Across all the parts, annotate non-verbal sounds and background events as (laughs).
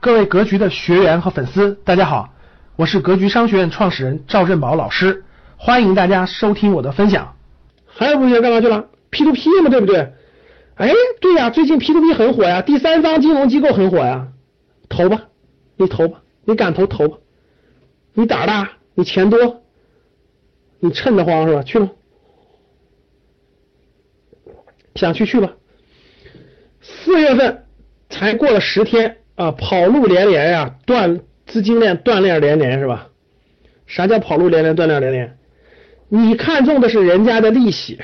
各位格局的学员和粉丝，大家好，我是格局商学院创始人赵振宝老师，欢迎大家收听我的分享。还有同学干嘛去了？P to P 嘛，对不对？哎，对呀，最近 P to P 很火呀，第三方金融机构很火呀，投吧，你投吧，你敢投投吧，你胆大，你钱多，你趁得慌是吧？去吧，想去去吧。四月份才过了十天。啊，跑路连连呀，断资金链断链连连是吧？啥叫跑路连连断链连连？你看中的是人家的利息，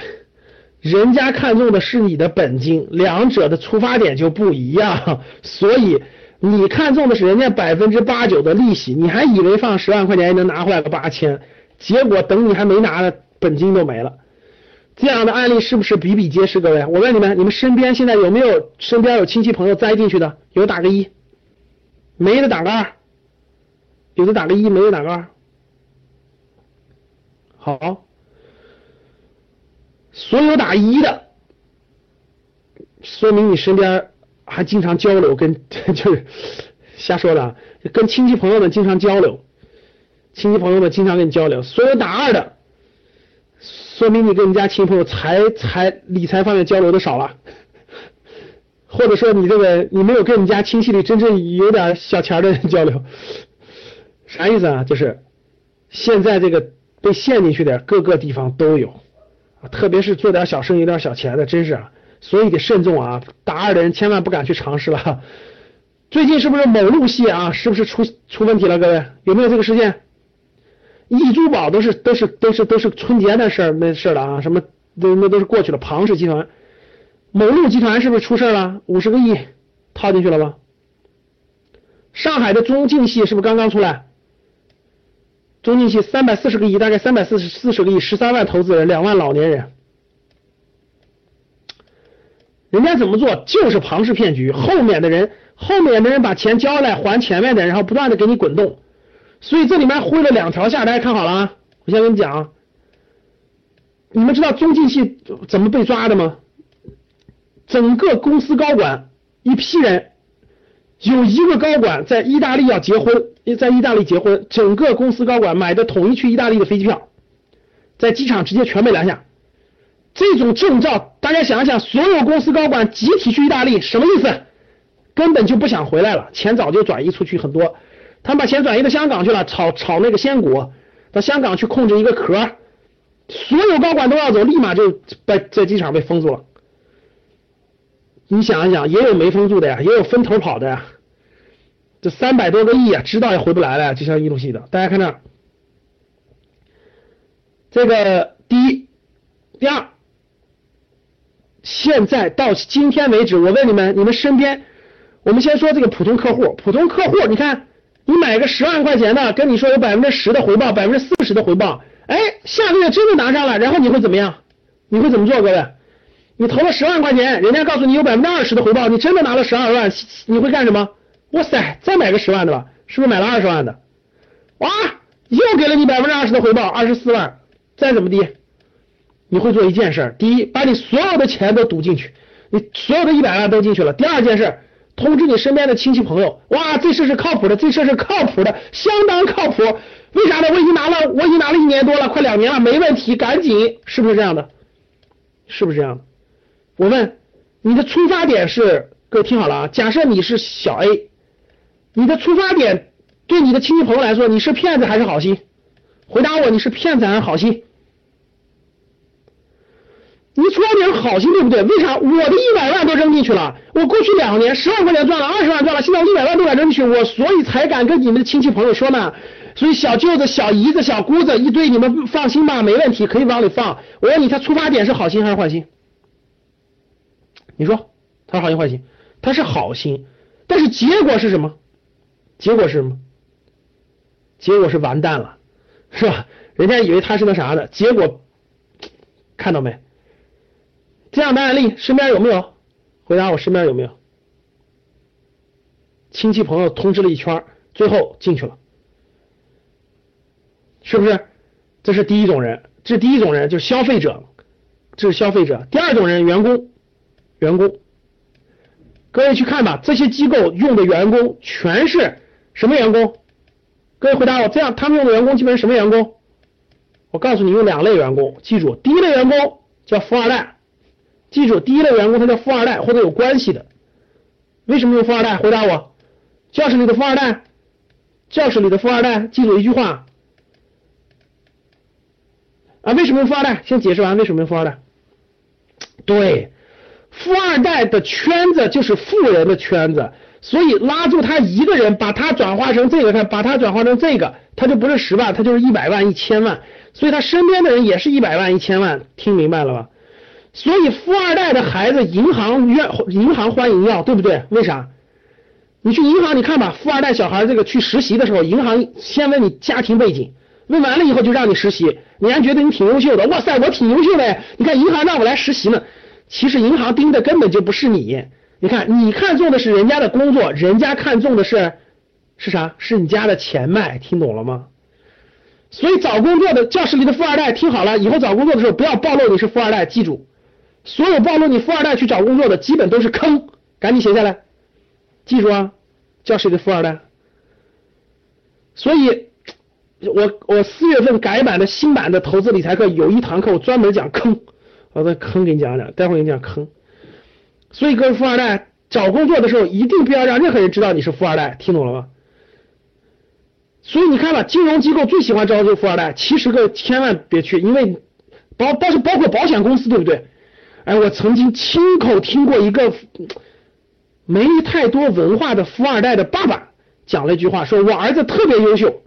人家看中的是你的本金，两者的出发点就不一样。所以你看中的是人家百分之八九的利息，你还以为放十万块钱能拿回来个八千，结果等你还没拿呢，本金都没了。这样的案例是不是比比皆是？各位，我问你们，你们身边现在有没有身边有亲戚朋友栽进去的？有打个一。没的打个二，有的打个一，没的打个二。好，所有打一的，说明你身边还经常交流，跟 (laughs) 就是瞎说的，跟亲戚朋友们经常交流，亲戚朋友们经常跟你交流。所有打二的，说明你跟你家亲戚朋友财财理财方面交流的少了。或者说你这个你没有跟你家亲戚里真正有点小钱的人交流，(laughs) 啥意思啊？就是现在这个被陷进去的各个地方都有，特别是做点小生意、有点小钱的，真是啊，所以得慎重啊！打二的人千万不敢去尝试了。(laughs) 最近是不是某路系啊？是不是出出问题了？各位有没有这个事件？易珠宝都是都是都是都是春节的事儿没事了啊？什么那那都是过去了。庞氏集团。某路集团是不是出事了？五十个亿套进去了吧？上海的中晋系是不是刚刚出来？中晋系三百四十个亿，大概三百四十四十个亿，十三万投资人，两万老年人，人家怎么做？就是庞氏骗局，后面的人，后面的人把钱交来还前面的，然后不断的给你滚动，所以这里面灰了两条下，大家看好了啊！我先跟你讲，你们知道中晋系怎么被抓的吗？整个公司高管一批人，有一个高管在意大利要结婚，在意大利结婚，整个公司高管买的统一去意大利的飞机票，在机场直接全被拦下。这种证照，大家想一想，所有公司高管集体去意大利，什么意思？根本就不想回来了，钱早就转移出去很多，他们把钱转移到香港去了，炒炒那个仙股，到香港去控制一个壳，所有高管都要走，立马就在在机场被封住了。你想一想，也有没封住的呀，也有分头跑的呀。这三百多个亿啊，知道也回不来了，就像一路系的。大家看这，这个第一、第二，现在到今天为止，我问你们，你们身边，我们先说这个普通客户，普通客户，你看，你买个十万块钱的，跟你说有百分之十的回报，百分之四十的回报，哎，下个月真的拿上了，然后你会怎么样？你会怎么做，各位？你投了十万块钱，人家告诉你有百分之二十的回报，你真的拿了十二万，你会干什么？哇塞，再买个十万的吧，是不是买了二十万的？哇，又给了你百分之二十的回报，二十四万，再怎么地，你会做一件事：第一，把你所有的钱都赌进去，你所有的一百万都进去了；第二件事，通知你身边的亲戚朋友，哇，这事是靠谱的，这事是靠谱的，相当靠谱。为啥呢？我已经拿了，我已经拿了一年多了，快两年了，没问题，赶紧，是不是这样的？是不是这样的？我问你的出发点是，各位听好了啊！假设你是小 A，你的出发点对你的亲戚朋友来说，你是骗子还是好心？回答我，你是骗子还是好心？你出发点好心对不对？为啥我的一百万都扔进去了？我过去两年十万块钱赚了，二十万赚了，现在我一百万都敢扔进去，我所以才敢跟你们的亲戚朋友说呢。所以小舅子、小姨子、小姑子一堆，你们放心吧，没问题，可以往里放。我问你，他出发点是好心还是坏心？你说他是好心坏心？他是好心，但是结果是什么？结果是什么？结果是完蛋了，是吧？人家以为他是那啥的，结果看到没？这样的案例身边有没有？回答我，身边有没有？亲戚朋友通知了一圈，最后进去了，是不是？这是第一种人，这是第一种人，就是消费者，这是消费者。第二种人，员工。员工，各位去看吧，这些机构用的员工全是什么员工？各位回答我，这样他们用的员工基本是什么员工？我告诉你，用两类员工，记住，第一类员工叫富二代，记住，第一类员工他叫富二代或者有关系的。为什么用富二代？回答我，教室里的富二代，教室里的富二代，记住一句话啊，为什么用富二代？先解释完为什么用富二代。对，富二代的圈子就是富人的圈子，所以拉住他一个人，把他转化成这个，看，把他转化成这个，他就不是十万，他就是一百万、一千万，所以他身边的人也是一百万、一千万，听明白了吧？所以富二代的孩子，银行愿银行欢迎要，对不对？为啥？你去银行，你看吧，富二代小孩这个去实习的时候，银行先问你家庭背景，问完了以后就让你实习，你还觉得你挺优秀的，哇塞，我挺优秀的，你看银行让我来实习呢。其实银行盯的根本就不是你，你看你看中的是人家的工作，人家看中的是是啥？是你家的钱脉，听懂了吗？所以找工作的教室里的富二代，听好了，以后找工作的时候不要暴露你是富二代，记住。所有暴露你富二代去找工作的基本都是坑，赶紧写下来，记住啊，教室里的富二代。所以，我我四月份改版的新版的投资理财课有一堂课我专门讲坑，我把坑给你讲讲，待会儿给你讲坑。所以各位富二代找工作的时候一定不要让任何人知道你是富二代，听懂了吗？所以你看吧，金融机构最喜欢招这个富二代，其实个千万别去，因为包但是包括保险公司，对不对？哎，我曾经亲口听过一个没太多文化的富二代的爸爸讲了一句话，说我儿子特别优秀，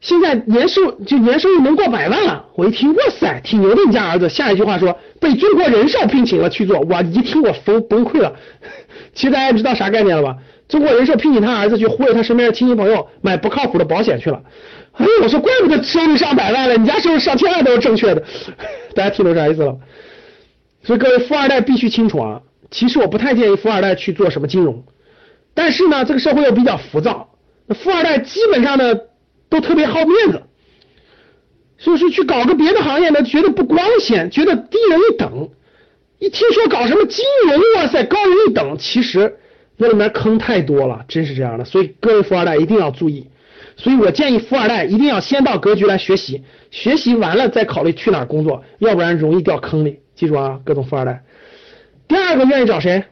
现在年收就年收入能过百万了。我一听，哇塞，挺牛的，你家儿子。下一句话说被中国人寿聘请了去做，我一听我崩崩溃了。(laughs) 其实大家知道啥概念了吧？中国人寿聘请他儿子去忽悠他身边的亲戚朋友买不靠谱的保险去了。哎，我说怪不得收入上百万了，你家收入上千万都是正确的。(laughs) 大家听懂啥意思了？所以各位富二代必须清楚啊！其实我不太建议富二代去做什么金融，但是呢，这个社会又比较浮躁，富二代基本上呢都特别好面子，所以说去搞个别的行业呢，觉得不光鲜，觉得低人一等。一听说搞什么金融，哇塞，高人一等，其实那里面坑太多了，真是这样的。所以各位富二代一定要注意。所以我建议富二代一定要先到格局来学习，学习完了再考虑去哪儿工作，要不然容易掉坑里。记住啊，各种富二代。第二个愿意找谁？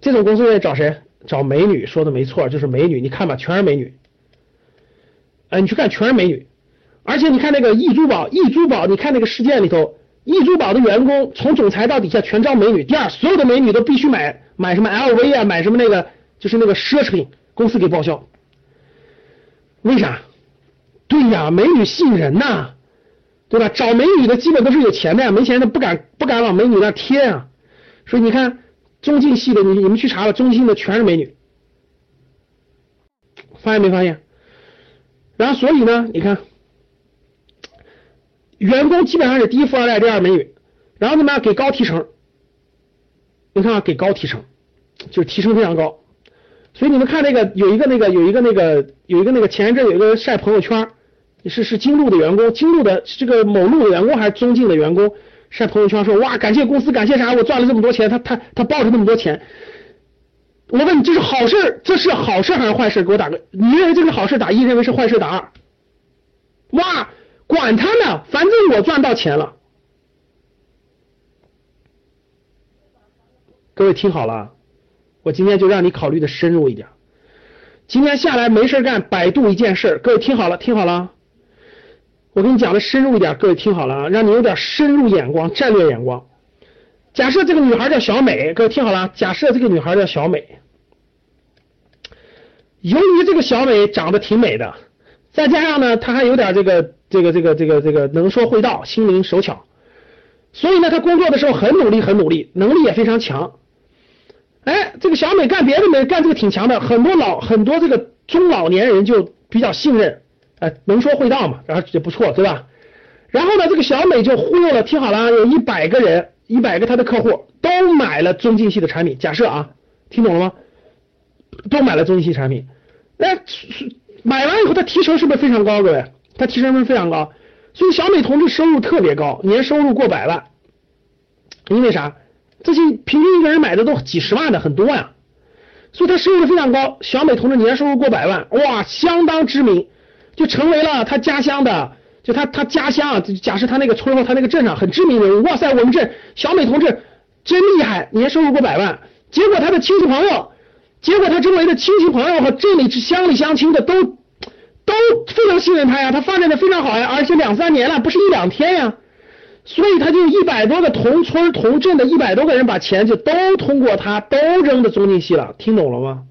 这种公司愿意找谁？找美女，说的没错，就是美女。你看吧，全是美女。哎，你去看，全是美女。而且你看那个易珠宝，易珠宝，你看那个事件里头，易珠宝的员工从总裁到底下全招美女。第二，所有的美女都必须买买什么 LV 啊，买什么那个就是那个奢侈品，公司给报销。为啥？对呀，美女吸引人呐。对吧？找美女的基本都是有钱的呀，没钱的不敢不敢往美女那贴啊。所以你看中进系的，你你们去查了，中进的全是美女，发现没发现？然后所以呢，你看员工基本上是第一富二代，第二美女，然后怎么样给高提成？你看啊，给高提成，就是提成非常高。所以你们看那个有一个那个有一个那个有一个那个前一阵有一个晒朋友圈。是是京路的员工，京路的这个某路的员工还是中进的员工晒朋友圈说哇感谢公司感谢啥我赚了这么多钱他他他抱着那么多钱，我问你这是好事这是好事还是坏事给我打个你认为这是好事打一认为是坏事打？二，哇管他呢反正我赚到钱了，各位听好了，我今天就让你考虑的深入一点，今天下来没事干百度一件事，各位听好了听好了。我跟你讲的深入一点，各位听好了啊，让你有点深入眼光、战略眼光。假设这个女孩叫小美，各位听好了，假设这个女孩叫小美。由于这个小美长得挺美的，再加上呢，她还有点这个这个这个这个这个能说会道、心灵手巧，所以呢，她工作的时候很努力、很努力，能力也非常强。哎，这个小美干别的没干这个挺强的，很多老很多这个中老年人就比较信任。哎，能说会道嘛，然后也不错，对吧？然后呢，这个小美就忽悠了，听好了，有一百个人，一百个他的客户都买了中进系的产品。假设啊，听懂了吗？都买了中进系产品，那买完以后，他提成是不是非常高？各位，他提成是非常高，所以小美同志收入特别高，年收入过百万。因为啥？这些平均一个人买的都几十万的，很多呀。所以他收入非常高，小美同志年收入过百万，哇，相当知名，就成为了他家乡的，就他他家乡啊，假设他那个村或他那个镇上很知名人物，哇塞，我们这小美同志真厉害，年收入过百万。结果他的亲戚朋友，结果他周围的亲戚朋友和镇里乡里乡亲的都都非常信任他呀，他发展的非常好呀，而且两三年了，不是一两天呀。所以他就一百多个同村同镇的一百多个人把钱就都通过他都扔到中信系了，听懂了吗？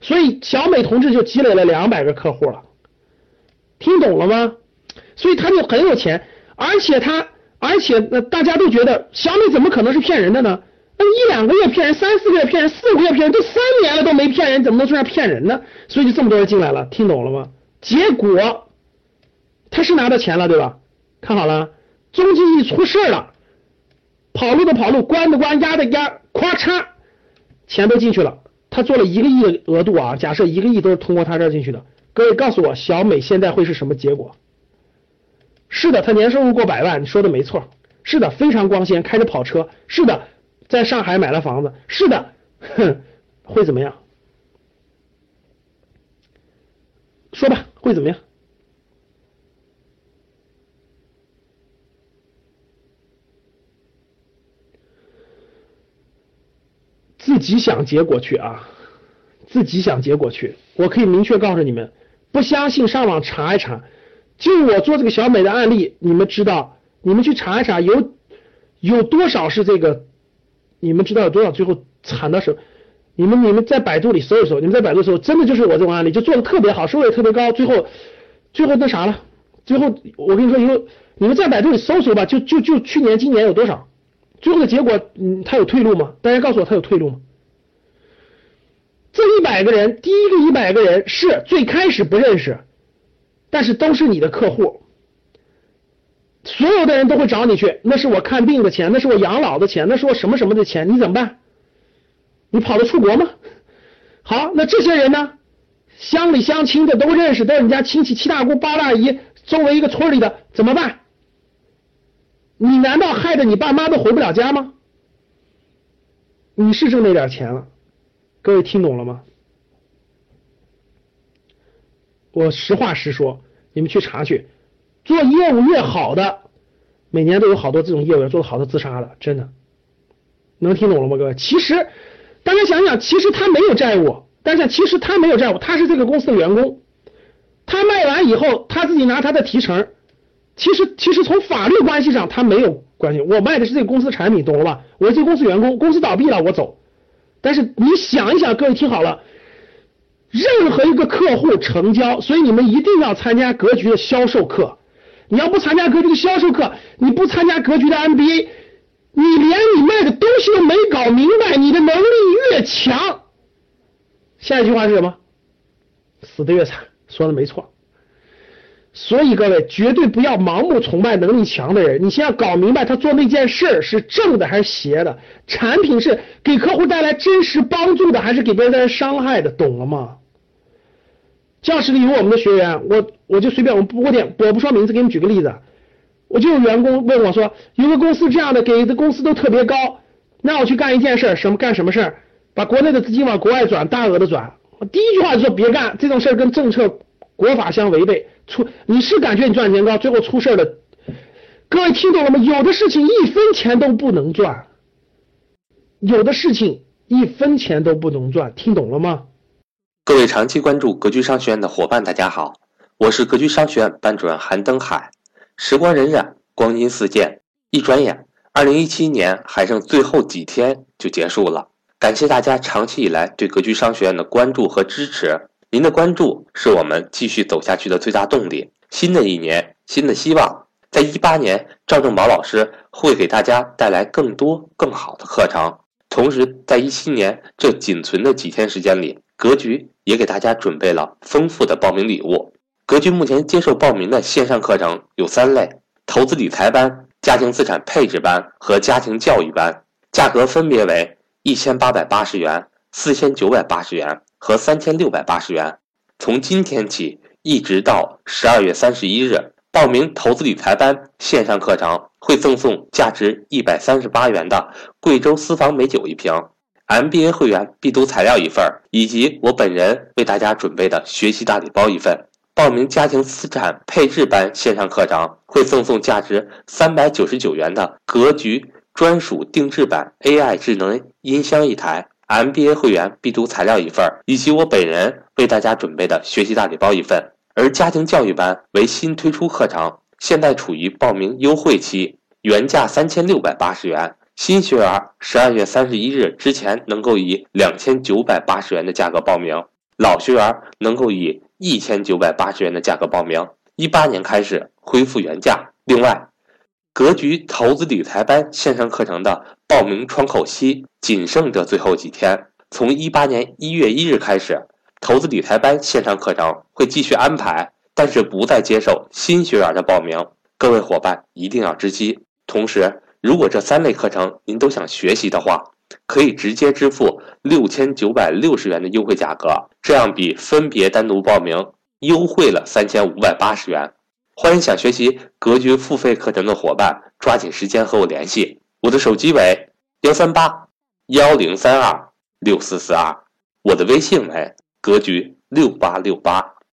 所以小美同志就积累了两百个客户了，听懂了吗？所以他就很有钱，而且他而且那大家都觉得小美怎么可能是骗人的呢？那一两个月骗人，三四个月骗人，四五个月骗人，都三年了都没骗人，怎么能算上骗人呢？所以就这么多人进来了，听懂了吗？结果他是拿到钱了，对吧？看好了。中金一出事了，跑路的跑路，关的关，压的压，咵嚓，钱都进去了。他做了一个亿的额度啊，假设一个亿都是通过他这儿进去的。各位告诉我，小美现在会是什么结果？是的，他年收入过百万，你说的没错。是的，非常光鲜，开着跑车。是的，在上海买了房子。是的，哼，(laughs) 会怎么样？说吧，会怎么样？自己想结果去啊，自己想结果去。我可以明确告诉你们，不相信上网查一查。就我做这个小美的案例，你们知道，你们去查一查，有有多少是这个？你们知道有多少最后惨的时候？你们你们在百度里搜一搜，你们在百度搜，真的就是我这种案例，就做的特别好，收入也特别高，最后最后那啥了？最后我跟你说，以后你们在百度里搜搜吧，就就就去年今年有多少？最后的结果，嗯，他有退路吗？大家告诉我，他有退路吗？这一百个人，第一个一百个人是最开始不认识，但是都是你的客户，所有的人都会找你去，那是我看病的钱，那是我养老的钱，那是我什么什么的钱，你怎么办？你跑得出国吗？好，那这些人呢？乡里乡亲的都认识，都是你家亲戚，七大姑八大姨，周围一个村里的，怎么办？你难道害得你爸妈都回不了家吗？你是挣那点钱了，各位听懂了吗？我实话实说，你们去查去，做业务越好的，每年都有好多这种业务员做的好的自杀了，真的，能听懂了吗？各位，其实大家想想，其实他没有债务，但是其实他没有债务，他是这个公司的员工，他卖完以后，他自己拿他的提成。其实，其实从法律关系上，他没有关系。我卖的是这个公司产品，懂了吧？我是这公司员工，公司倒闭了，我走。但是你想一想，各位听好了，任何一个客户成交，所以你们一定要参加格局的销售课。你要不参加格局的销售课，你不参加格局的 MBA，你连你卖的东西都没搞明白，你的能力越强，下一句话是什么？死的越惨。说的没错。所以各位绝对不要盲目崇拜能力强的人，你先要搞明白他做那件事儿是正的还是邪的，产品是给客户带来真实帮助的还是给别人带来伤害的，懂了吗？教室里有我们的学员，我我就随便我不过点我不说名字，给你举个例子，我就有员工问我说，有个公司这样的给的工资都特别高，那我去干一件事，什么干什么事儿把国内的资金往国外转，大额的转，我第一句话就说别干这种事儿跟政策国法相违背。出你是感觉你赚钱高，最后出事儿了。各位听懂了吗？有的事情一分钱都不能赚，有的事情一分钱都不能赚，听懂了吗？各位长期关注格局商学院的伙伴，大家好，我是格局商学院班主任韩登海。时光荏苒，光阴似箭，一转眼，二零一七年还剩最后几天就结束了。感谢大家长期以来对格局商学院的关注和支持。您的关注是我们继续走下去的最大动力。新的一年，新的希望，在一八年，赵正宝老师会给大家带来更多更好的课程。同时，在一七年这仅存的几天时间里，格局也给大家准备了丰富的报名礼物。格局目前接受报名的线上课程有三类：投资理财班、家庭资产配置班和家庭教育班，价格分别为一千八百八十元、四千九百八十元。和三千六百八十元，从今天起一直到十二月三十一日，报名投资理财班线上课程会赠送价值一百三十八元的贵州私房美酒一瓶，MBA 会员必读材料一份，以及我本人为大家准备的学习大礼包一份。报名家庭资产配置班线上课程会赠送价值三百九十九元的格局专属定制版 AI 智能音箱一台，MBA 会员必读材料一份，以及我本人为大家准备的学习大礼包一份。而家庭教育班为新推出课程，现在处于报名优惠期，原价三千六百八十元，新学员十二月三十一日之前能够以两千九百八十元的价格报名，老学员能够以。一千九百八十元的价格报名，一八年开始恢复原价。另外，格局投资理财班线上课程的报名窗口期仅剩这最后几天，从一八年一月一日开始，投资理财班线上课程会继续安排，但是不再接受新学员的报名。各位伙伴一定要知悉。同时，如果这三类课程您都想学习的话，可以直接支付六千九百六十元的优惠价格，这样比分别单独报名优惠了三千五百八十元。欢迎想学习格局付费课程的伙伴抓紧时间和我联系，我的手机为幺三八幺零三二六四四二，我的微信为格局六八六八。